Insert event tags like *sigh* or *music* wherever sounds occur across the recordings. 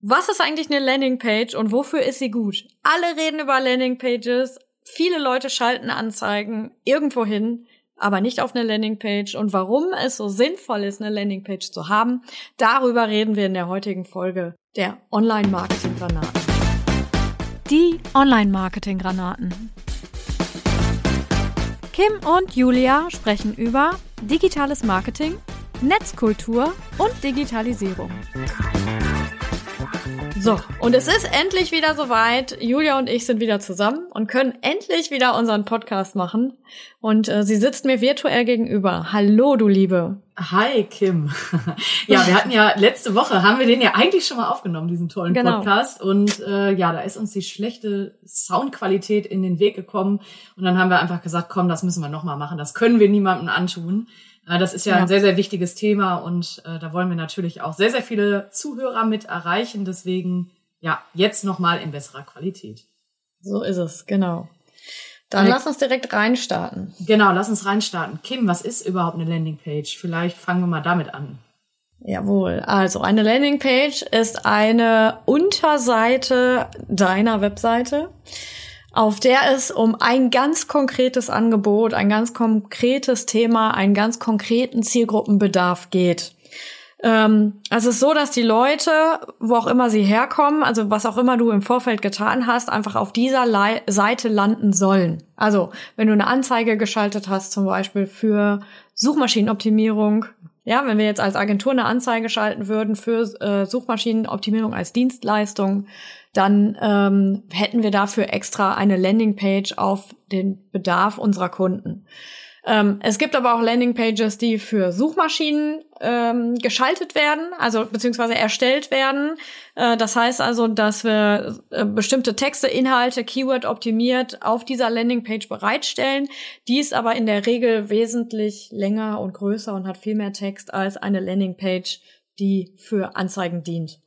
Was ist eigentlich eine Landingpage und wofür ist sie gut? Alle reden über Landingpages. Viele Leute schalten Anzeigen irgendwo hin, aber nicht auf eine Landingpage. Und warum es so sinnvoll ist, eine Landingpage zu haben, darüber reden wir in der heutigen Folge der Online-Marketing-Granaten. Die Online-Marketing-Granaten. Kim und Julia sprechen über digitales Marketing, Netzkultur und Digitalisierung. So, und es ist endlich wieder soweit. Julia und ich sind wieder zusammen und können endlich wieder unseren Podcast machen. Und äh, sie sitzt mir virtuell gegenüber. Hallo, du Liebe. Hi, Kim. *laughs* ja, wir hatten ja letzte Woche, haben wir den ja eigentlich schon mal aufgenommen, diesen tollen genau. Podcast. Und äh, ja, da ist uns die schlechte Soundqualität in den Weg gekommen. Und dann haben wir einfach gesagt, komm, das müssen wir nochmal machen. Das können wir niemandem antun. Äh, das ist ja, ja, ein sehr, sehr wichtiges Thema und äh, da wollen wir natürlich auch sehr, sehr viele Zuhörer mit erreichen. Deswegen, ja, jetzt nochmal in besserer Qualität. So ist es, genau. Dann lass uns direkt reinstarten. Genau, lass uns reinstarten. Kim, was ist überhaupt eine Landingpage? Vielleicht fangen wir mal damit an. Jawohl. Also eine Landingpage ist eine Unterseite deiner Webseite auf der es um ein ganz konkretes Angebot, ein ganz konkretes Thema, einen ganz konkreten Zielgruppenbedarf geht. Ähm, es ist so, dass die Leute, wo auch immer sie herkommen, also was auch immer du im Vorfeld getan hast, einfach auf dieser Le Seite landen sollen. Also wenn du eine Anzeige geschaltet hast, zum Beispiel für Suchmaschinenoptimierung, ja, wenn wir jetzt als Agentur eine Anzeige schalten würden für äh, Suchmaschinenoptimierung als Dienstleistung, dann ähm, hätten wir dafür extra eine Landingpage auf den Bedarf unserer Kunden. Ähm, es gibt aber auch Landingpages, die für Suchmaschinen ähm, geschaltet werden, also beziehungsweise erstellt werden. Äh, das heißt also, dass wir äh, bestimmte Texte, Inhalte, Keyword optimiert auf dieser Landingpage bereitstellen. Die ist aber in der Regel wesentlich länger und größer und hat viel mehr Text als eine Landingpage, die für Anzeigen dient.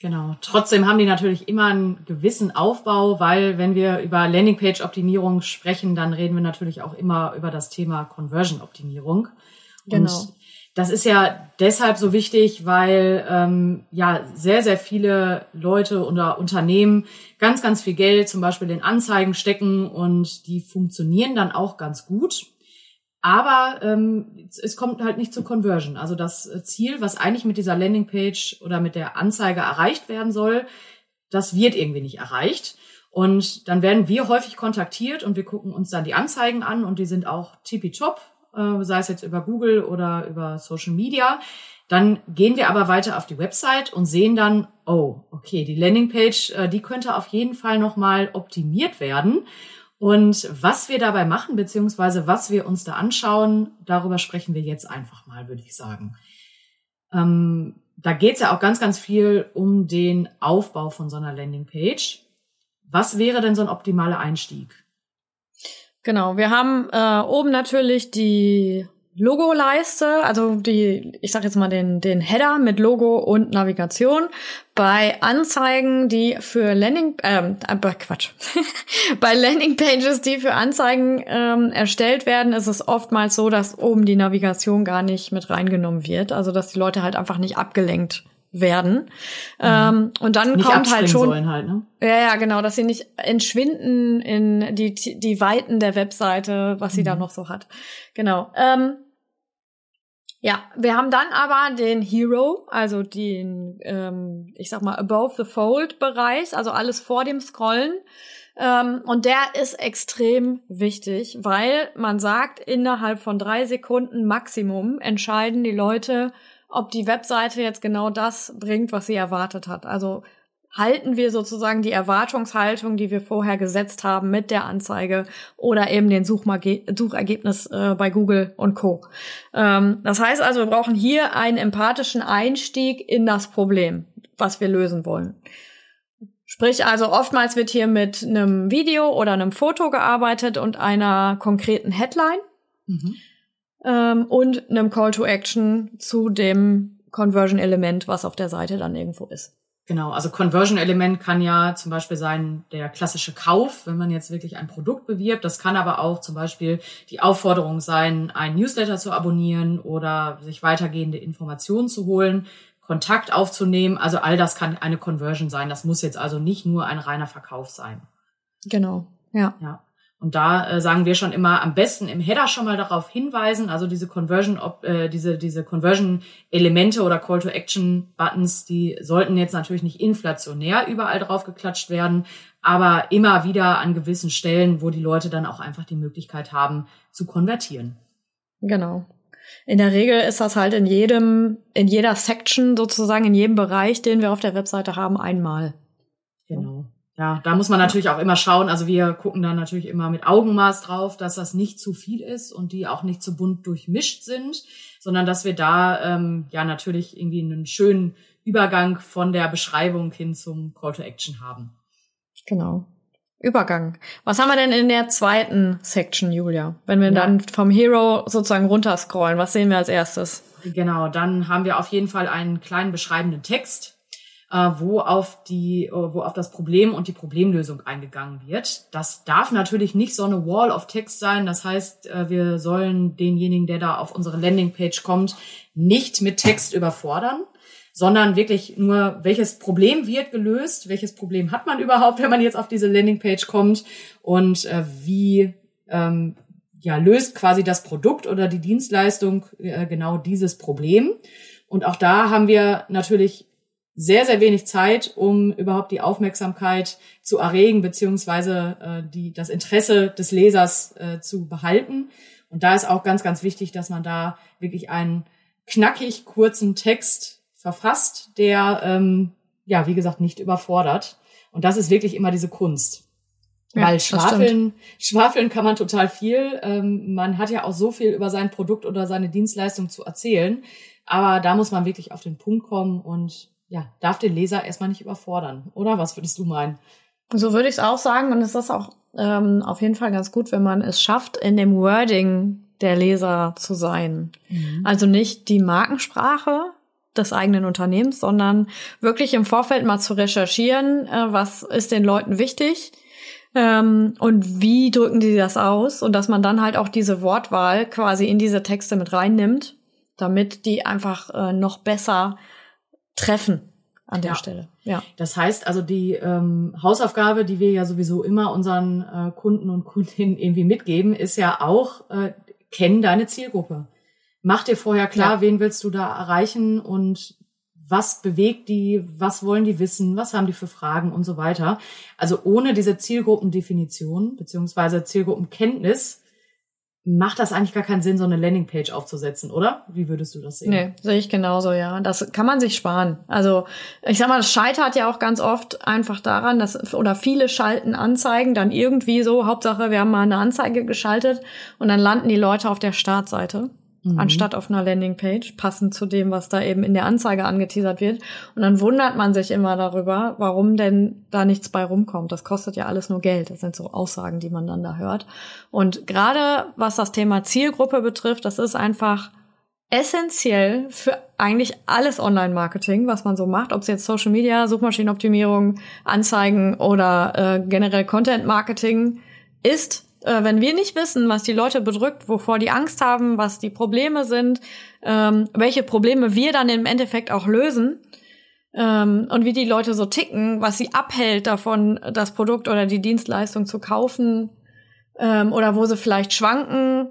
Genau. Trotzdem haben die natürlich immer einen gewissen Aufbau, weil wenn wir über Landingpage-Optimierung sprechen, dann reden wir natürlich auch immer über das Thema Conversion-Optimierung. Genau. Und das ist ja deshalb so wichtig, weil ähm, ja sehr, sehr viele Leute oder Unternehmen ganz, ganz viel Geld zum Beispiel in Anzeigen stecken und die funktionieren dann auch ganz gut. Aber ähm, es kommt halt nicht zur Conversion. Also das Ziel, was eigentlich mit dieser Landingpage oder mit der Anzeige erreicht werden soll, das wird irgendwie nicht erreicht. Und dann werden wir häufig kontaktiert und wir gucken uns dann die Anzeigen an und die sind auch tippitopp, äh, sei es jetzt über Google oder über Social Media. Dann gehen wir aber weiter auf die Website und sehen dann, oh, okay, die Landingpage, äh, die könnte auf jeden Fall nochmal optimiert werden. Und was wir dabei machen, beziehungsweise was wir uns da anschauen, darüber sprechen wir jetzt einfach mal, würde ich sagen. Ähm, da geht es ja auch ganz, ganz viel um den Aufbau von so einer Landingpage. Was wäre denn so ein optimaler Einstieg? Genau, wir haben äh, oben natürlich die Logo-Leiste, also die, ich sag jetzt mal den, den Header mit Logo und Navigation. Bei Anzeigen, die für Landing, ähm, äh, Quatsch, *laughs* bei Landing-Pages, die für Anzeigen ähm, erstellt werden, ist es oftmals so, dass oben die Navigation gar nicht mit reingenommen wird. Also dass die Leute halt einfach nicht abgelenkt werden. Mhm. Ähm, und dann nicht kommt halt schon. Halt, ne? Ja, ja, genau, dass sie nicht entschwinden in die, die Weiten der Webseite, was sie da mhm. noch so hat. Genau. Ähm, ja, wir haben dann aber den Hero, also den, ähm, ich sag mal, above the fold Bereich, also alles vor dem Scrollen. Ähm, und der ist extrem wichtig, weil man sagt, innerhalb von drei Sekunden Maximum entscheiden die Leute, ob die Webseite jetzt genau das bringt, was sie erwartet hat. Also halten wir sozusagen die Erwartungshaltung, die wir vorher gesetzt haben mit der Anzeige oder eben den Suchmage Suchergebnis äh, bei Google und Co. Ähm, das heißt also, wir brauchen hier einen empathischen Einstieg in das Problem, was wir lösen wollen. Sprich also, oftmals wird hier mit einem Video oder einem Foto gearbeitet und einer konkreten Headline. Mhm ähm, und einem Call to Action zu dem Conversion-Element, was auf der Seite dann irgendwo ist. Genau, also Conversion-Element kann ja zum Beispiel sein der klassische Kauf, wenn man jetzt wirklich ein Produkt bewirbt. Das kann aber auch zum Beispiel die Aufforderung sein, ein Newsletter zu abonnieren oder sich weitergehende Informationen zu holen. Kontakt aufzunehmen. Also all das kann eine Conversion sein. Das muss jetzt also nicht nur ein reiner Verkauf sein. Genau, ja. Ja. Und da äh, sagen wir schon immer, am besten im Header schon mal darauf hinweisen, also diese Conversion, ob, äh, diese, diese Conversion-Elemente oder Call-to-Action-Buttons, die sollten jetzt natürlich nicht inflationär überall drauf geklatscht werden, aber immer wieder an gewissen Stellen, wo die Leute dann auch einfach die Möglichkeit haben, zu konvertieren. Genau. In der Regel ist das halt in jedem, in jeder Section sozusagen, in jedem Bereich, den wir auf der Webseite haben, einmal. Genau. Ja, da muss man natürlich auch immer schauen. Also wir gucken da natürlich immer mit Augenmaß drauf, dass das nicht zu viel ist und die auch nicht zu bunt durchmischt sind, sondern dass wir da ähm, ja natürlich irgendwie einen schönen Übergang von der Beschreibung hin zum Call to Action haben. Genau. Übergang. Was haben wir denn in der zweiten Section, Julia? Wenn wir ja. dann vom Hero sozusagen runterscrollen, was sehen wir als erstes? Genau, dann haben wir auf jeden Fall einen kleinen beschreibenden Text wo auf die, äh, wo auf das Problem und die Problemlösung eingegangen wird. Das darf natürlich nicht so eine Wall of Text sein. Das heißt, äh, wir sollen denjenigen, der da auf unsere Landingpage kommt, nicht mit Text überfordern sondern wirklich nur, welches Problem wird gelöst, welches Problem hat man überhaupt, wenn man jetzt auf diese Landingpage kommt und äh, wie ähm, ja, löst quasi das Produkt oder die Dienstleistung äh, genau dieses Problem. Und auch da haben wir natürlich sehr, sehr wenig Zeit, um überhaupt die Aufmerksamkeit zu erregen, beziehungsweise äh, die, das Interesse des Lesers äh, zu behalten. Und da ist auch ganz, ganz wichtig, dass man da wirklich einen knackig kurzen Text verfasst, der, ähm, ja, wie gesagt, nicht überfordert. Und das ist wirklich immer diese Kunst. Ja, Weil schwafeln, schwafeln kann man total viel. Ähm, man hat ja auch so viel über sein Produkt oder seine Dienstleistung zu erzählen. Aber da muss man wirklich auf den Punkt kommen und ja, darf den Leser erstmal nicht überfordern, oder? Was würdest du meinen? So würde ich es auch sagen. Und es ist auch ähm, auf jeden Fall ganz gut, wenn man es schafft, in dem Wording der Leser zu sein. Mhm. Also nicht die Markensprache des eigenen Unternehmens, sondern wirklich im Vorfeld mal zu recherchieren, äh, was ist den Leuten wichtig ähm, und wie drücken die das aus und dass man dann halt auch diese Wortwahl quasi in diese Texte mit reinnimmt, damit die einfach äh, noch besser treffen an der ja. Stelle. Ja. Das heißt also die ähm, Hausaufgabe, die wir ja sowieso immer unseren äh, Kunden und Kundinnen irgendwie mitgeben, ist ja auch äh, kenn deine Zielgruppe. Mach dir vorher klar, ja. wen willst du da erreichen und was bewegt die, was wollen die wissen, was haben die für Fragen und so weiter. Also ohne diese Zielgruppendefinition beziehungsweise Zielgruppenkenntnis macht das eigentlich gar keinen Sinn, so eine Landingpage aufzusetzen, oder? Wie würdest du das sehen? Nee, sehe ich genauso, ja. Das kann man sich sparen. Also, ich sag mal, das scheitert ja auch ganz oft einfach daran, dass, oder viele schalten Anzeigen dann irgendwie so, Hauptsache, wir haben mal eine Anzeige geschaltet und dann landen die Leute auf der Startseite mhm. anstatt auf einer Landingpage, passend zu dem, was da eben in der Anzeige angeteasert wird. Und dann wundert man sich immer darüber, warum denn da nichts bei rumkommt. Das kostet ja alles nur Geld. Das sind so Aussagen, die man dann da hört. Und gerade was das Thema Zielgruppe betrifft, das ist einfach essentiell für eigentlich alles Online-Marketing, was man so macht, ob es jetzt Social Media, Suchmaschinenoptimierung, Anzeigen oder äh, generell Content-Marketing ist, äh, wenn wir nicht wissen, was die Leute bedrückt, wovor die Angst haben, was die Probleme sind, ähm, welche Probleme wir dann im Endeffekt auch lösen ähm, und wie die Leute so ticken, was sie abhält davon, das Produkt oder die Dienstleistung zu kaufen ähm, oder wo sie vielleicht schwanken,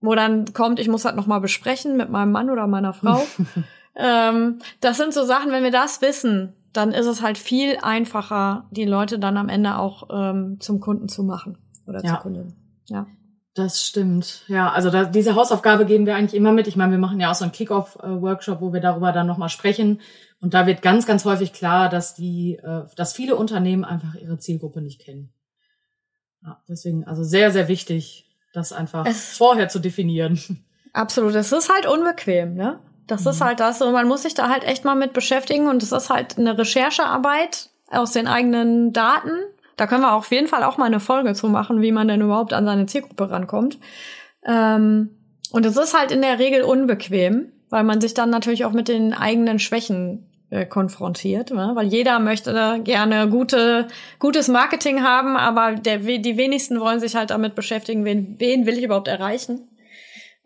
wo dann kommt, ich muss halt noch mal besprechen mit meinem Mann oder meiner Frau. *laughs* ähm, das sind so Sachen, wenn wir das wissen, dann ist es halt viel einfacher, die Leute dann am Ende auch ähm, zum Kunden zu machen oder ja. zur Kundin. Ja. Das stimmt. Ja, also da, diese Hausaufgabe geben wir eigentlich immer mit. Ich meine, wir machen ja auch so einen Kick-Off-Workshop, wo wir darüber dann nochmal sprechen. Und da wird ganz, ganz häufig klar, dass die, äh, dass viele Unternehmen einfach ihre Zielgruppe nicht kennen. Ja, deswegen, also sehr, sehr wichtig, das einfach es vorher zu definieren. Absolut. Es ist halt unbequem, ne? Das mhm. ist halt das. Und man muss sich da halt echt mal mit beschäftigen. Und es ist halt eine Recherchearbeit aus den eigenen Daten da können wir auf jeden Fall auch mal eine Folge zu machen, wie man denn überhaupt an seine Zielgruppe rankommt. Ähm, und es ist halt in der Regel unbequem, weil man sich dann natürlich auch mit den eigenen Schwächen äh, konfrontiert, ne? weil jeder möchte gerne gute, gutes Marketing haben, aber der, die wenigsten wollen sich halt damit beschäftigen, wen, wen will ich überhaupt erreichen.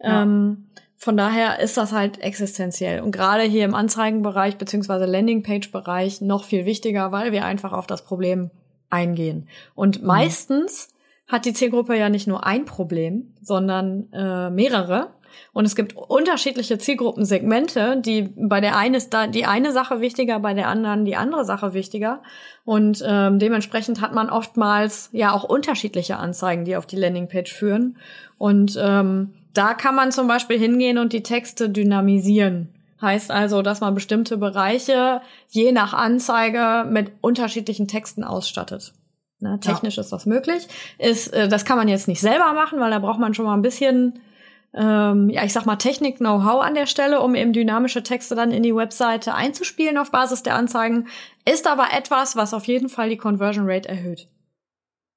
Ja. Ähm, von daher ist das halt existenziell. Und gerade hier im Anzeigenbereich beziehungsweise Landingpage-Bereich noch viel wichtiger, weil wir einfach auf das Problem eingehen. Und mhm. meistens hat die Zielgruppe ja nicht nur ein Problem, sondern äh, mehrere. Und es gibt unterschiedliche Zielgruppensegmente, die bei der einen ist da die eine Sache wichtiger, bei der anderen die andere Sache wichtiger. Und ähm, dementsprechend hat man oftmals ja auch unterschiedliche Anzeigen, die auf die Landingpage führen. Und ähm, da kann man zum Beispiel hingehen und die Texte dynamisieren. Heißt also, dass man bestimmte Bereiche je nach Anzeige mit unterschiedlichen Texten ausstattet. Ne, technisch ja. ist das möglich. Ist, äh, das kann man jetzt nicht selber machen, weil da braucht man schon mal ein bisschen, ähm, ja, ich sag mal, Technik-Know-how an der Stelle, um eben dynamische Texte dann in die Webseite einzuspielen auf Basis der Anzeigen. Ist aber etwas, was auf jeden Fall die Conversion Rate erhöht.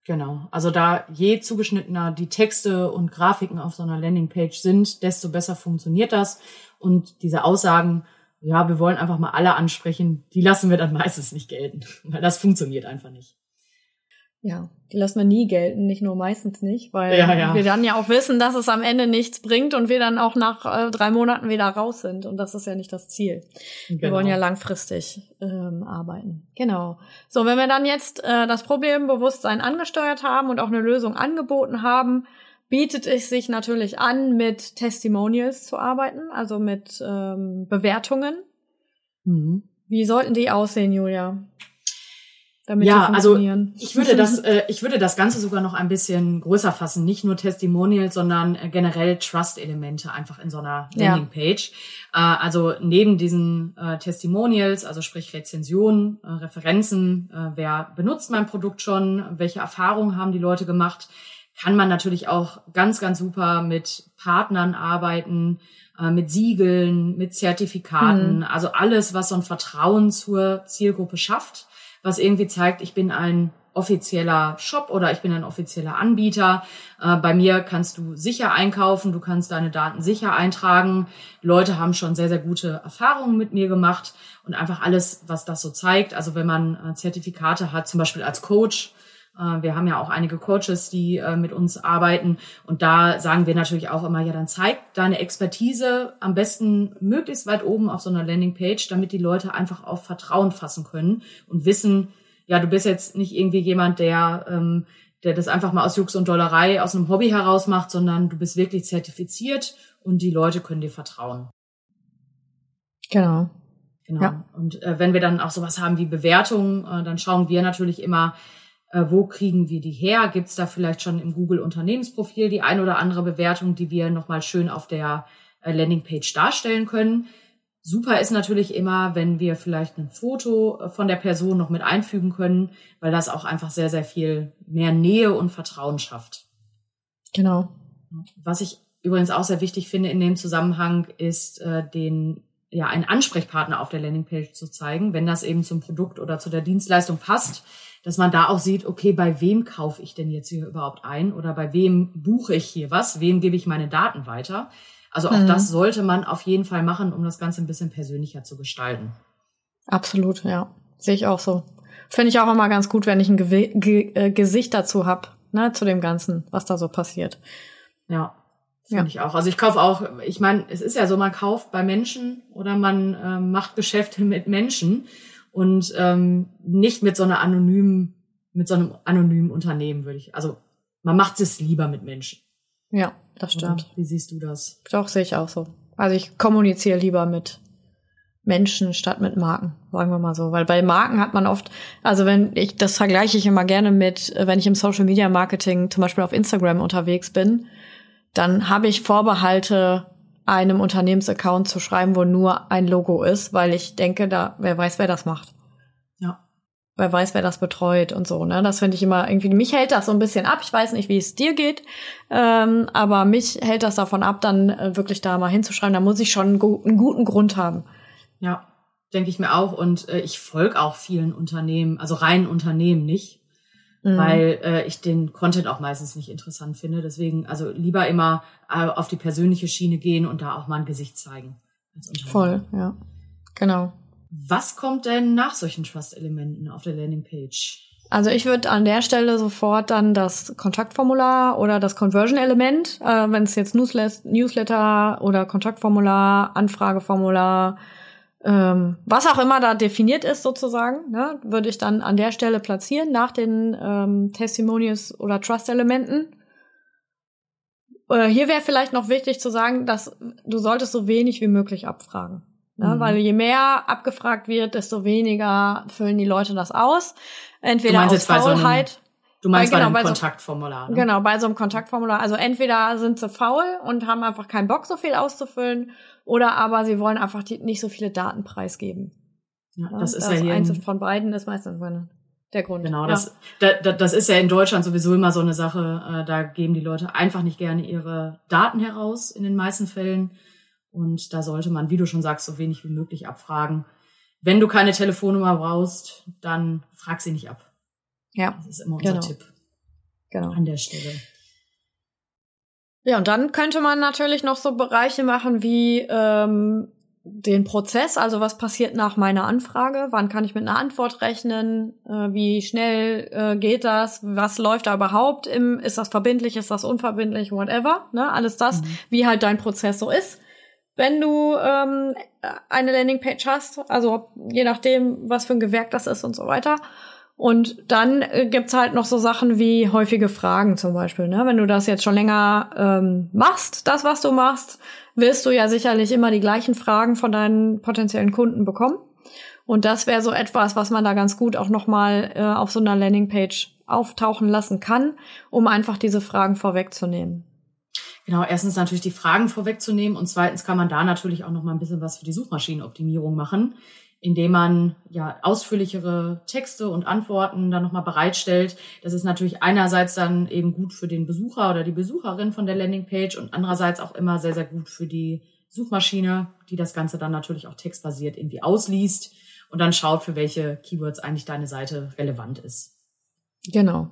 Genau. Also da je zugeschnittener die Texte und Grafiken auf so einer Landingpage sind, desto besser funktioniert das. Und diese Aussagen, ja, wir wollen einfach mal alle ansprechen, die lassen wir dann *laughs* meistens nicht gelten, weil das funktioniert einfach nicht. Ja, die lassen wir nie gelten, nicht nur meistens nicht, weil ja, ja. wir dann ja auch wissen, dass es am Ende nichts bringt und wir dann auch nach äh, drei Monaten wieder raus sind. Und das ist ja nicht das Ziel. Genau. Wir wollen ja langfristig ähm, arbeiten. Genau. So, wenn wir dann jetzt äh, das Problembewusstsein angesteuert haben und auch eine Lösung angeboten haben, bietet es sich natürlich an, mit Testimonials zu arbeiten, also mit ähm, Bewertungen. Mhm. Wie sollten die aussehen, Julia? damit ja, also ich würde das, äh, ich würde das Ganze sogar noch ein bisschen größer fassen. Nicht nur Testimonials, sondern äh, generell Trust-Elemente einfach in so einer Landingpage. Ja. Äh, also neben diesen äh, Testimonials, also sprich Rezensionen, äh, Referenzen, äh, wer benutzt mein Produkt schon, welche Erfahrungen haben die Leute gemacht, kann man natürlich auch ganz, ganz super mit Partnern arbeiten, äh, mit Siegeln, mit Zertifikaten, mhm. also alles, was so ein Vertrauen zur Zielgruppe schafft was irgendwie zeigt, ich bin ein offizieller Shop oder ich bin ein offizieller Anbieter. Äh, bei mir kannst du sicher einkaufen, du kannst deine Daten sicher eintragen. Leute haben schon sehr, sehr gute Erfahrungen mit mir gemacht und einfach alles, was das so zeigt. Also wenn man äh, Zertifikate hat, zum Beispiel als Coach, wir haben ja auch einige Coaches, die äh, mit uns arbeiten. Und da sagen wir natürlich auch immer, ja, dann zeig deine Expertise am besten möglichst weit oben auf so einer Landingpage, damit die Leute einfach auf Vertrauen fassen können und wissen, ja, du bist jetzt nicht irgendwie jemand, der, ähm, der das einfach mal aus Jux und Dollerei, aus einem Hobby heraus macht, sondern du bist wirklich zertifiziert und die Leute können dir vertrauen. Genau. Genau. Ja. Und äh, wenn wir dann auch sowas haben wie Bewertungen, äh, dann schauen wir natürlich immer, äh, wo kriegen wir die her? Gibt es da vielleicht schon im Google Unternehmensprofil die ein oder andere Bewertung, die wir nochmal schön auf der äh, Landingpage darstellen können? Super ist natürlich immer, wenn wir vielleicht ein Foto äh, von der Person noch mit einfügen können, weil das auch einfach sehr, sehr viel mehr Nähe und Vertrauen schafft. Genau. Was ich übrigens auch sehr wichtig finde in dem Zusammenhang ist, äh, den ja einen Ansprechpartner auf der Landingpage zu zeigen, wenn das eben zum Produkt oder zu der Dienstleistung passt dass man da auch sieht, okay, bei wem kaufe ich denn jetzt hier überhaupt ein oder bei wem buche ich hier was, wem gebe ich meine Daten weiter. Also auch mhm. das sollte man auf jeden Fall machen, um das Ganze ein bisschen persönlicher zu gestalten. Absolut, ja. Sehe ich auch so. Finde ich auch immer ganz gut, wenn ich ein Ge Ge äh, Gesicht dazu hab, ne, zu dem Ganzen, was da so passiert. Ja, finde ja. ich auch. Also ich kaufe auch, ich meine, es ist ja so, man kauft bei Menschen oder man äh, macht Geschäfte mit Menschen und ähm, nicht mit so einer anonymen, mit so einem anonymen Unternehmen würde ich. Also man macht es lieber mit Menschen. Ja, das stimmt. Und wie siehst du das? Doch, sehe ich auch so. Also ich kommuniziere lieber mit Menschen statt mit Marken, sagen wir mal so. Weil bei Marken hat man oft, also wenn ich, das vergleiche ich immer gerne mit, wenn ich im Social Media Marketing zum Beispiel auf Instagram unterwegs bin, dann habe ich Vorbehalte einem Unternehmensaccount zu schreiben, wo nur ein Logo ist, weil ich denke, da, wer weiß, wer das macht. Ja. Wer weiß, wer das betreut und so, ne? Das finde ich immer irgendwie, mich hält das so ein bisschen ab. Ich weiß nicht, wie es dir geht, ähm, aber mich hält das davon ab, dann äh, wirklich da mal hinzuschreiben. Da muss ich schon einen, einen guten Grund haben. Ja, denke ich mir auch. Und äh, ich folge auch vielen Unternehmen, also reinen Unternehmen nicht mhm. weil äh, ich den Content auch meistens nicht interessant finde. Deswegen also lieber immer äh, auf die persönliche Schiene gehen und da auch mal ein Gesicht zeigen. Voll, ja. Genau. Was kommt denn nach solchen Trust-Elementen auf der Landingpage? Also ich würde an der Stelle sofort dann das Kontaktformular oder das Conversion-Element, äh, wenn es jetzt Newsletter oder Kontaktformular, Anfrageformular, ähm, was auch immer da definiert ist sozusagen, ne, würde ich dann an der Stelle platzieren nach den ähm, Testimonials oder Trust-Elementen. Äh, hier wäre vielleicht noch wichtig zu sagen, dass du solltest so wenig wie möglich abfragen. Ne? Mhm. Weil je mehr abgefragt wird, desto weniger füllen die Leute das aus. Entweder aus Faulheit. So du meinst bei, genau, bei einem Kontaktformular. Ne? Genau, bei so einem Kontaktformular. Also entweder sind sie faul und haben einfach keinen Bock, so viel auszufüllen, oder aber sie wollen einfach die, nicht so viele Daten preisgeben. Ja, das, das ist ja hier. Eins von beiden ist meistens der Grund. Genau, das, ja. da, das ist ja in Deutschland sowieso immer so eine Sache. Äh, da geben die Leute einfach nicht gerne ihre Daten heraus in den meisten Fällen. Und da sollte man, wie du schon sagst, so wenig wie möglich abfragen. Wenn du keine Telefonnummer brauchst, dann frag sie nicht ab. Ja. Das ist immer unser genau. Tipp. Genau. An der Stelle. Ja, und dann könnte man natürlich noch so Bereiche machen wie ähm, den Prozess, also was passiert nach meiner Anfrage, wann kann ich mit einer Antwort rechnen, äh, wie schnell äh, geht das, was läuft da überhaupt im, ist das verbindlich, ist das unverbindlich, whatever, ne, alles das, mhm. wie halt dein Prozess so ist. Wenn du ähm, eine Landingpage hast, also je nachdem, was für ein Gewerk das ist und so weiter. Und dann äh, gibt's halt noch so Sachen wie häufige Fragen zum Beispiel. Ne? Wenn du das jetzt schon länger ähm, machst, das, was du machst, wirst du ja sicherlich immer die gleichen Fragen von deinen potenziellen Kunden bekommen. Und das wäre so etwas, was man da ganz gut auch nochmal äh, auf so einer Landingpage auftauchen lassen kann, um einfach diese Fragen vorwegzunehmen. Genau, erstens natürlich die Fragen vorwegzunehmen und zweitens kann man da natürlich auch noch mal ein bisschen was für die Suchmaschinenoptimierung machen, indem man ja ausführlichere Texte und Antworten dann noch mal bereitstellt. Das ist natürlich einerseits dann eben gut für den Besucher oder die Besucherin von der Landingpage und andererseits auch immer sehr sehr gut für die Suchmaschine, die das Ganze dann natürlich auch textbasiert irgendwie ausliest und dann schaut, für welche Keywords eigentlich deine Seite relevant ist. Genau.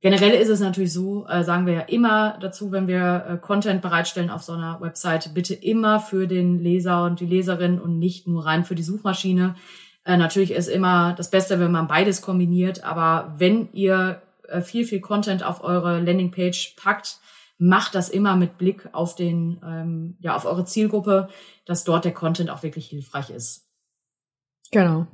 Generell ist es natürlich so, äh, sagen wir ja immer dazu, wenn wir äh, Content bereitstellen auf so einer Website, bitte immer für den Leser und die Leserin und nicht nur rein für die Suchmaschine. Äh, natürlich ist immer das Beste, wenn man beides kombiniert, aber wenn ihr äh, viel, viel Content auf eure Landingpage packt, macht das immer mit Blick auf den, ähm, ja, auf eure Zielgruppe, dass dort der Content auch wirklich hilfreich ist. Genau.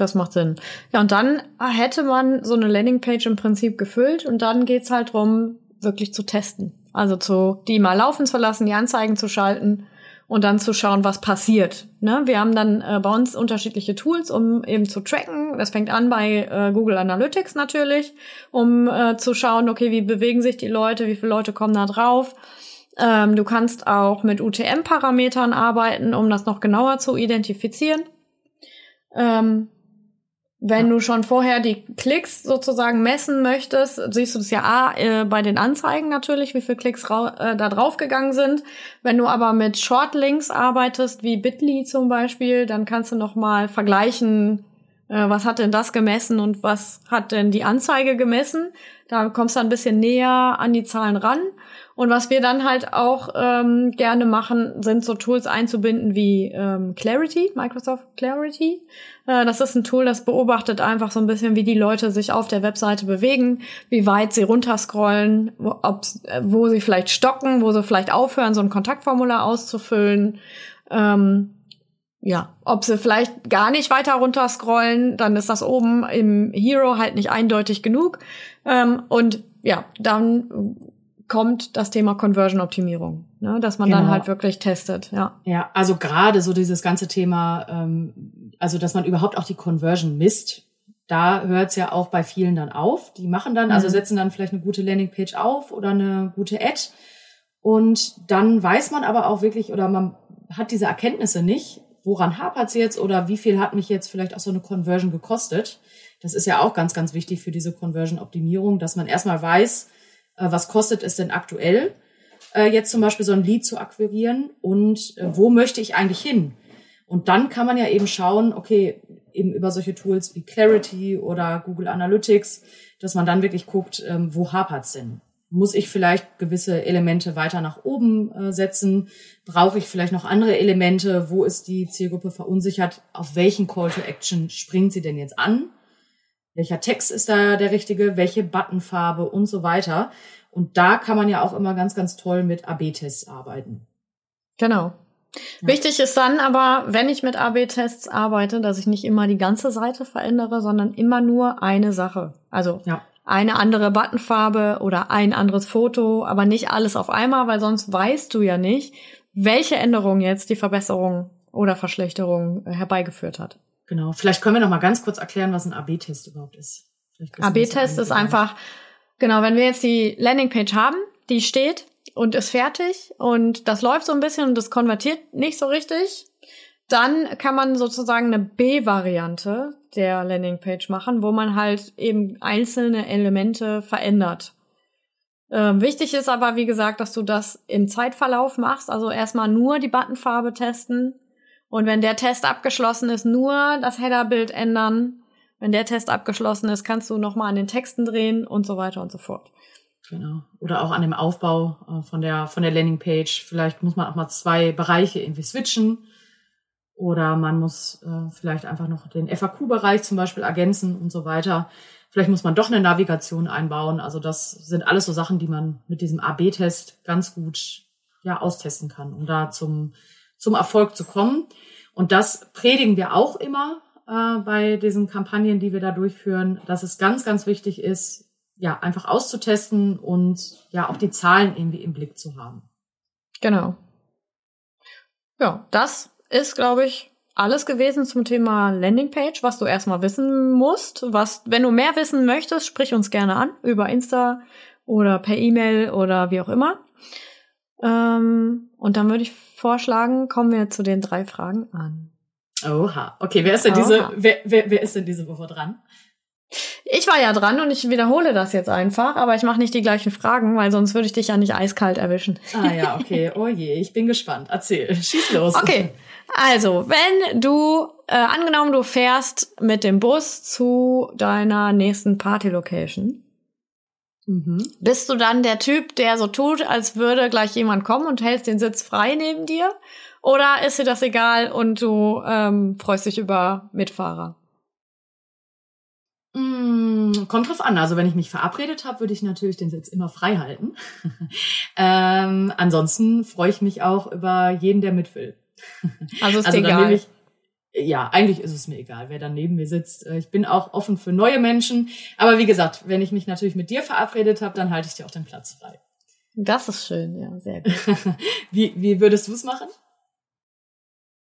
Das macht Sinn. Ja, und dann hätte man so eine Landingpage im Prinzip gefüllt und dann geht's halt drum, wirklich zu testen. Also zu, die mal laufen zu lassen, die Anzeigen zu schalten und dann zu schauen, was passiert. Ne? Wir haben dann äh, bei uns unterschiedliche Tools, um eben zu tracken. Das fängt an bei äh, Google Analytics natürlich, um äh, zu schauen, okay, wie bewegen sich die Leute, wie viele Leute kommen da drauf. Ähm, du kannst auch mit UTM-Parametern arbeiten, um das noch genauer zu identifizieren. Ähm, wenn ja. du schon vorher die Klicks sozusagen messen möchtest, siehst du das ja A, äh, bei den Anzeigen natürlich, wie viele Klicks äh, da draufgegangen sind. Wenn du aber mit Shortlinks arbeitest, wie Bitly zum Beispiel, dann kannst du noch mal vergleichen, äh, was hat denn das gemessen und was hat denn die Anzeige gemessen. Da kommst du ein bisschen näher an die Zahlen ran. Und was wir dann halt auch ähm, gerne machen, sind so Tools einzubinden wie ähm, Clarity, Microsoft Clarity. Äh, das ist ein Tool, das beobachtet einfach so ein bisschen, wie die Leute sich auf der Webseite bewegen, wie weit sie runterscrollen, wo, ob, äh, wo sie vielleicht stocken, wo sie vielleicht aufhören, so ein Kontaktformular auszufüllen. Ähm, ja, ob sie vielleicht gar nicht weiter runterscrollen, dann ist das oben im Hero halt nicht eindeutig genug. Ähm, und ja, dann kommt das Thema Conversion-Optimierung, ne? dass man genau. dann halt wirklich testet. Ja, ja also gerade so dieses ganze Thema, ähm, also dass man überhaupt auch die Conversion misst, da hört es ja auch bei vielen dann auf. Die machen dann, also mhm. also setzen dann vielleicht eine gute Landingpage auf oder eine gute Ad. Und dann weiß man aber auch wirklich, oder man hat diese Erkenntnisse nicht, woran hapert es jetzt oder wie viel hat mich jetzt vielleicht auch so eine Conversion gekostet. Das ist ja auch ganz, ganz wichtig für diese Conversion-Optimierung, dass man erstmal weiß, äh, was kostet es denn aktuell, äh, jetzt zum Beispiel so ein Lead zu akquirieren und äh, wo möchte ich eigentlich hin? Und dann kann man ja eben schauen, okay, eben über solche Tools wie Clarity oder Google Analytics, dass man dann wirklich guckt, ähm, wo hapert's denn? Muss ich vielleicht gewisse Elemente weiter nach oben äh, setzen? Brauche ich vielleicht noch andere Elemente? Wo ist die Zielgruppe verunsichert? Auf welchen Call to Action springt sie denn jetzt an? welcher Text ist da der richtige, welche Buttonfarbe und so weiter. Und da kann man ja auch immer ganz, ganz toll mit AB-Tests arbeiten. Genau. Ja. Wichtig ist dann aber, wenn ich mit AB-Tests arbeite, dass ich nicht immer die ganze Seite verändere, sondern immer nur eine Sache. Also ja. Eine andere Buttonfarbe oder ein anderes Foto, aber nicht alles auf einmal, weil sonst weißt du ja nicht, welche Änderung jetzt die Verbesserung oder Verschlechterung herbeigeführt hat. Genau. Vielleicht können wir noch mal ganz kurz erklären, was ein AB-Test überhaupt ist. AB-Test ist einfach, genau, wenn wir jetzt die Landingpage haben, die steht und ist fertig und das läuft so ein bisschen und das konvertiert nicht so richtig, dann kann man sozusagen eine B-Variante der Landingpage machen, wo man halt eben einzelne Elemente verändert. Ähm, wichtig ist aber, wie gesagt, dass du das im Zeitverlauf machst. Also erstmal nur die Buttonfarbe testen. Und wenn der Test abgeschlossen ist, nur das Headerbild ändern. Wenn der Test abgeschlossen ist, kannst du nochmal an den Texten drehen und so weiter und so fort. Genau. Oder auch an dem Aufbau äh, von der, von der Landingpage. Vielleicht muss man auch mal zwei Bereiche irgendwie switchen. Oder man muss äh, vielleicht einfach noch den FAQ-Bereich zum Beispiel ergänzen und so weiter. Vielleicht muss man doch eine Navigation einbauen. Also das sind alles so Sachen, die man mit diesem AB-Test ganz gut ja austesten kann, um da zum zum Erfolg zu kommen. Und das predigen wir auch immer äh, bei diesen Kampagnen, die wir da durchführen, dass es ganz, ganz wichtig ist, ja einfach auszutesten und ja auch die Zahlen irgendwie im Blick zu haben. Genau. Ja, das ist, glaube ich, alles gewesen zum Thema Landingpage, was du erstmal wissen musst. Was, wenn du mehr wissen möchtest, sprich uns gerne an über Insta oder per E-Mail oder wie auch immer. Ähm, und dann würde ich vorschlagen, kommen wir zu den drei Fragen an. Oha. Okay, wer ist denn Oha. diese, wer, wer, wer ist denn diese Woche dran? Ich war ja dran und ich wiederhole das jetzt einfach, aber ich mache nicht die gleichen Fragen, weil sonst würde ich dich ja nicht eiskalt erwischen. Ah ja, okay. Oh je, ich bin gespannt. Erzähl, schieß los. Okay. *laughs* Also, wenn du, äh, angenommen, du fährst mit dem Bus zu deiner nächsten Party-Location, mhm. bist du dann der Typ, der so tut, als würde gleich jemand kommen und hältst den Sitz frei neben dir? Oder ist dir das egal und du ähm, freust dich über Mitfahrer? Mm, kommt drauf an. Also wenn ich mich verabredet habe, würde ich natürlich den Sitz immer frei halten. *laughs* ähm, ansonsten freue ich mich auch über jeden, der mit will. *laughs* Also ist also egal. Ich, ja, eigentlich ist es mir egal, wer dann neben mir sitzt. Äh, ich bin auch offen für neue Menschen. Aber wie gesagt, wenn ich mich natürlich mit dir verabredet habe, dann halte ich dir auch den Platz frei. Das ist schön, ja, sehr gut. *laughs* wie, wie würdest du es machen?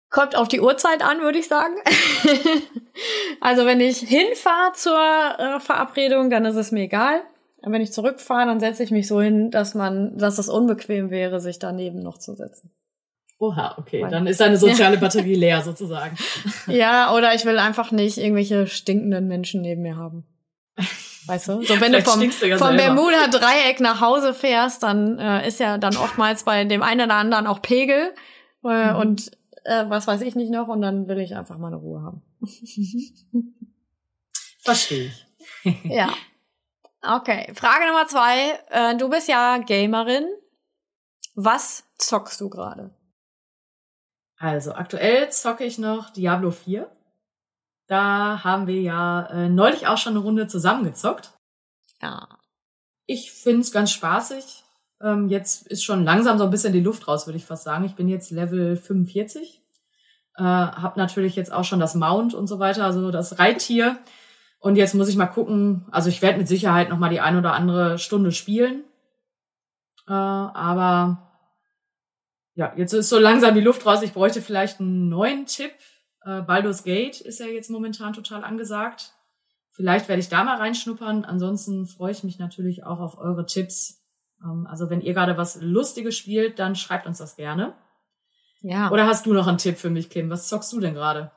Kommt auf die Uhrzeit an, würde ich sagen. *laughs* also wenn ich hinfahre zur äh, Verabredung, dann ist es mir egal. Und wenn ich zurückfahre, dann setze ich mich so hin, dass man, dass es unbequem wäre, sich daneben noch zu setzen. Oha, okay. Dann ist deine soziale Batterie leer sozusagen. *laughs* Ja, oder ich will einfach nicht irgendwelche stinkenden Menschen neben mir haben. Weißt du? So wenn du vom, du vom Bermuda Dreieck nach Hause fährst, dann äh, ist ja dann oftmals bei dem einen oder anderen auch Pegel äh, mhm. und äh, was weiß ich nicht noch und dann will ich einfach mal eine Ruhe haben. *laughs* Verstehe ich. *laughs* ja. Okay. Frage Nummer zwei. Äh, du bist ja Gamerin. Was zockst du gerade? Also aktuell zocke ich noch Diablo 4. Da haben wir ja äh, neulich auch schon eine Runde zusammengezockt. Ja. Ich find's ganz spaßig. Ähm, jetzt ist schon langsam so ein bisschen die Luft raus, würde ich fast sagen. Ich bin jetzt Level 45. Äh, hab natürlich jetzt auch schon das Mount und so weiter, also das Reittier. Und jetzt muss ich mal gucken. Also ich werde mit Sicherheit noch mal die ein oder andere Stunde spielen. Äh, aber ja, jetzt ist so langsam die Luft raus. Ich bräuchte vielleicht einen neuen Tipp. Äh, Baldur's Gate ist ja jetzt momentan total angesagt. Vielleicht werde ich da mal reinschnuppern. Ansonsten freue ich mich natürlich auch auf eure Tipps. Ähm, also wenn ihr gerade was Lustiges spielt, dann schreibt uns das gerne. Ja. Oder hast du noch einen Tipp für mich, Kim? Was zockst du denn gerade?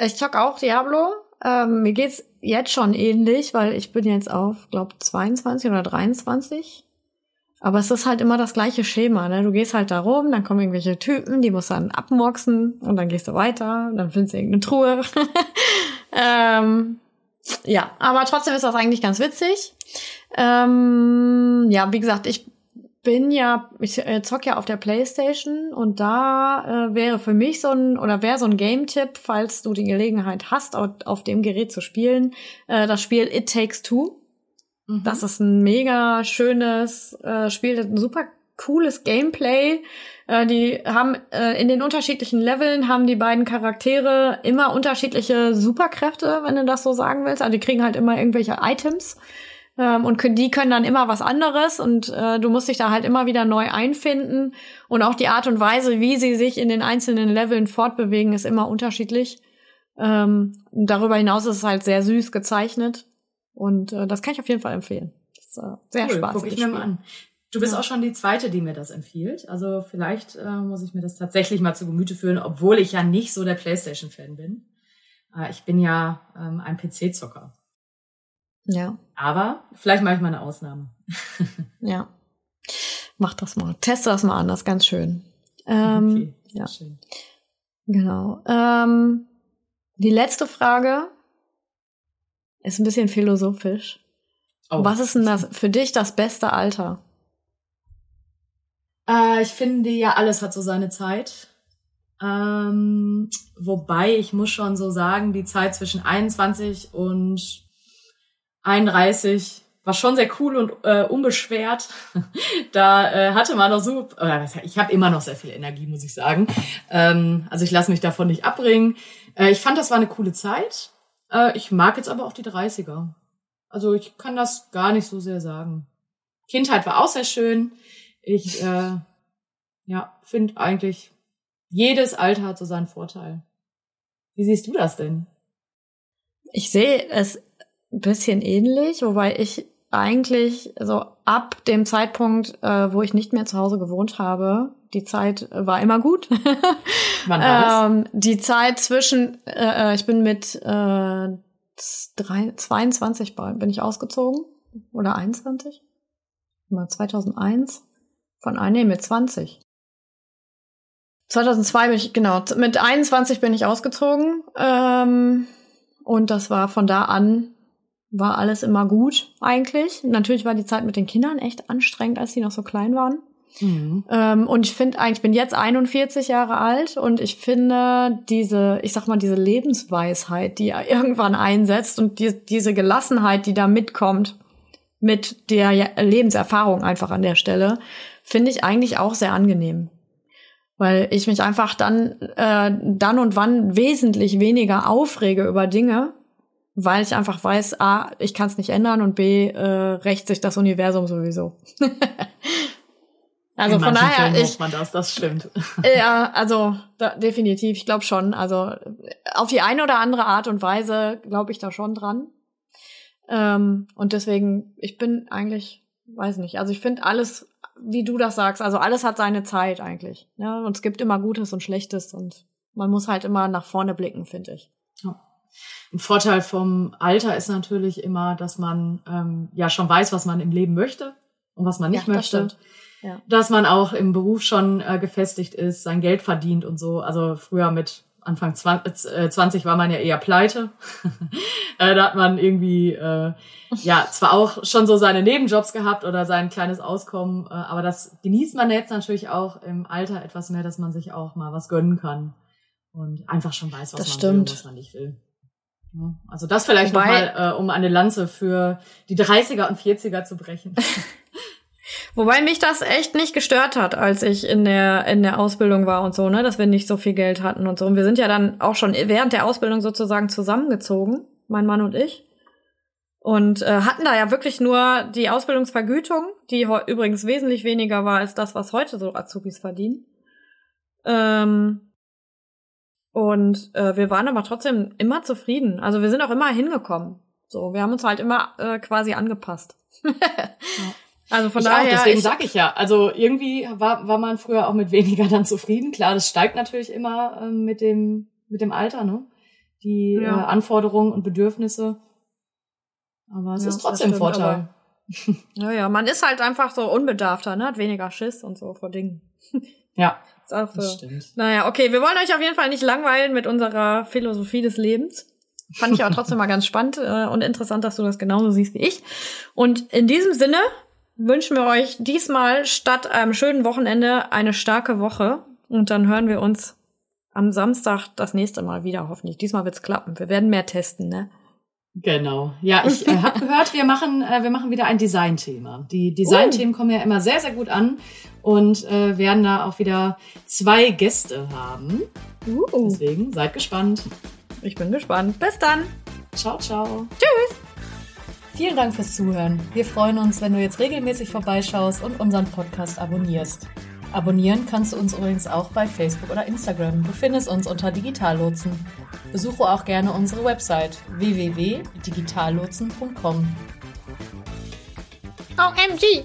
Ich zock auch Diablo. Ähm, mir geht's jetzt schon ähnlich, weil ich bin jetzt auf, glaub, 22 oder 23. Aber es ist halt immer das gleiche Schema, ne? Du gehst halt da rum, dann kommen irgendwelche Typen, die musst dann abmurksen und dann gehst du weiter, dann findest du irgendeine Truhe. *laughs* ähm, ja, aber trotzdem ist das eigentlich ganz witzig. Ähm, ja, wie gesagt, ich bin ja, ich äh, zock ja auf der Playstation und da äh, wäre für mich so ein, oder wäre so ein Game-Tipp, falls du die Gelegenheit hast, auf, auf dem Gerät zu spielen, äh, das Spiel It Takes Two. Mhm. Das ist ein mega schönes äh, Spiel, ein super cooles Gameplay. Äh, die haben äh, in den unterschiedlichen Leveln haben die beiden Charaktere immer unterschiedliche Superkräfte, wenn du das so sagen willst. Also die kriegen halt immer irgendwelche Items. Ähm, und die können dann immer was anderes und äh, du musst dich da halt immer wieder neu einfinden. Und auch die Art und Weise, wie sie sich in den einzelnen Leveln fortbewegen, ist immer unterschiedlich. Ähm, darüber hinaus ist es halt sehr süß gezeichnet. Und äh, das kann ich auf jeden Fall empfehlen. Das ist, äh, sehr cool, spaßig. Guck ich mir mal an. Du bist ja. auch schon die zweite, die mir das empfiehlt. Also vielleicht äh, muss ich mir das tatsächlich mal zu Gemüte führen, obwohl ich ja nicht so der PlayStation-Fan bin. Äh, ich bin ja ähm, ein PC-Zocker. Ja. Aber vielleicht mache ich mal eine Ausnahme. *laughs* ja. Mach das mal. Teste das mal an, das ist ganz schön. Ähm, okay, ja. Schön. Genau. Ähm, die letzte Frage ist ein bisschen philosophisch. Oh. Was ist denn das für dich das beste Alter? Äh, ich finde ja, alles hat so seine Zeit. Ähm, wobei ich muss schon so sagen, die Zeit zwischen 21 und 31 war schon sehr cool und äh, unbeschwert. *laughs* da äh, hatte man noch so, äh, ich habe immer noch sehr viel Energie, muss ich sagen. Ähm, also ich lasse mich davon nicht abbringen. Äh, ich fand, das war eine coole Zeit. Äh, ich mag jetzt aber auch die 30er. Also ich kann das gar nicht so sehr sagen. Kindheit war auch sehr schön. Ich äh, *laughs* ja, finde eigentlich, jedes Alter hat so seinen Vorteil. Wie siehst du das denn? Ich sehe es ein bisschen ähnlich, wobei ich eigentlich so ab dem Zeitpunkt, äh, wo ich nicht mehr zu Hause gewohnt habe, die Zeit war immer gut. *laughs* Wann war das? ähm, die Zeit zwischen, äh, äh ich bin mit äh, drei, 22 bin ich ausgezogen oder 21? Mal 2001 von ah, nee, mit 20. 2002 bin ich genau mit 21 bin ich ausgezogen ähm, und das war von da an war alles immer gut eigentlich. Natürlich war die Zeit mit den Kindern echt anstrengend, als die noch so klein waren. Mhm. Ähm, und ich finde eigentlich, ich bin jetzt 41 Jahre alt und ich finde diese, ich sag mal, diese Lebensweisheit, die irgendwann einsetzt und die, diese Gelassenheit, die da mitkommt, mit der Lebenserfahrung einfach an der Stelle, finde ich eigentlich auch sehr angenehm. Weil ich mich einfach dann, äh, dann und wann wesentlich weniger aufrege über Dinge, weil ich einfach weiß, A, ich kann es nicht ändern und B, äh, rächt sich das Universum sowieso. *laughs* also In von daher Fällen ich, man das, das stimmt. *laughs* ja, also da, definitiv, ich glaube schon. Also auf die eine oder andere Art und Weise glaube ich da schon dran. Ähm, und deswegen, ich bin eigentlich, weiß nicht, also ich finde alles, wie du das sagst, also alles hat seine Zeit eigentlich. Ja? Und es gibt immer Gutes und Schlechtes und man muss halt immer nach vorne blicken, finde ich. Ja. Ein Vorteil vom Alter ist natürlich immer, dass man ähm, ja schon weiß, was man im Leben möchte und was man nicht ja, möchte. Das ja. Dass man auch im Beruf schon äh, gefestigt ist, sein Geld verdient und so. Also früher mit Anfang 20, äh, 20 war man ja eher pleite. *laughs* äh, da hat man irgendwie, äh, ja, zwar auch schon so seine Nebenjobs gehabt oder sein kleines Auskommen, äh, aber das genießt man jetzt natürlich auch im Alter etwas mehr, dass man sich auch mal was gönnen kann und einfach schon weiß, was das man stimmt. will und was man nicht will. Ja, also das vielleicht nochmal, äh, um eine Lanze für die 30er und 40er zu brechen. *laughs* Wobei mich das echt nicht gestört hat, als ich in der, in der Ausbildung war und so, ne, dass wir nicht so viel Geld hatten und so. Und wir sind ja dann auch schon während der Ausbildung sozusagen zusammengezogen, mein Mann und ich. Und äh, hatten da ja wirklich nur die Ausbildungsvergütung, die übrigens wesentlich weniger war als das, was heute so Azubis verdienen. Ähm, und äh, wir waren aber trotzdem immer zufrieden. Also wir sind auch immer hingekommen. So, wir haben uns halt immer äh, quasi angepasst. *laughs* ja. Also von ich daher. Auch, deswegen sage ich ja. Also irgendwie war, war man früher auch mit *laughs* weniger dann zufrieden. Klar, das steigt natürlich immer ähm, mit dem mit dem Alter, ne? Die ja. äh, Anforderungen und Bedürfnisse. Aber es ja, ist trotzdem ein Vorteil. *laughs* ja, ja, man ist halt einfach so unbedarfter, ne? Hat weniger Schiss und so vor Dingen. *laughs* ja. Ist auch so. Das stimmt. Naja, okay, wir wollen euch auf jeden Fall nicht langweilen mit unserer Philosophie des Lebens. Fand ich auch trotzdem mal ganz spannend äh, und interessant, dass du das genauso siehst wie ich. Und in diesem Sinne wünschen wir euch diesmal statt einem schönen Wochenende eine starke Woche. Und dann hören wir uns am Samstag das nächste Mal wieder, hoffentlich. Diesmal wird's klappen. Wir werden mehr testen, ne? Genau. Ja, ich äh, habe gehört, wir machen, äh, wir machen wieder ein Designthema. Die Designthemen uh. kommen ja immer sehr, sehr gut an und äh, werden da auch wieder zwei Gäste haben. Uh. Deswegen seid gespannt. Ich bin gespannt. Bis dann. Ciao, ciao. Tschüss. Vielen Dank fürs Zuhören. Wir freuen uns, wenn du jetzt regelmäßig vorbeischaust und unseren Podcast abonnierst. Abonnieren kannst du uns übrigens auch bei Facebook oder Instagram. Du findest uns unter Digitallotsen. Besuche auch gerne unsere Website www.digitallotsen.com. OMG!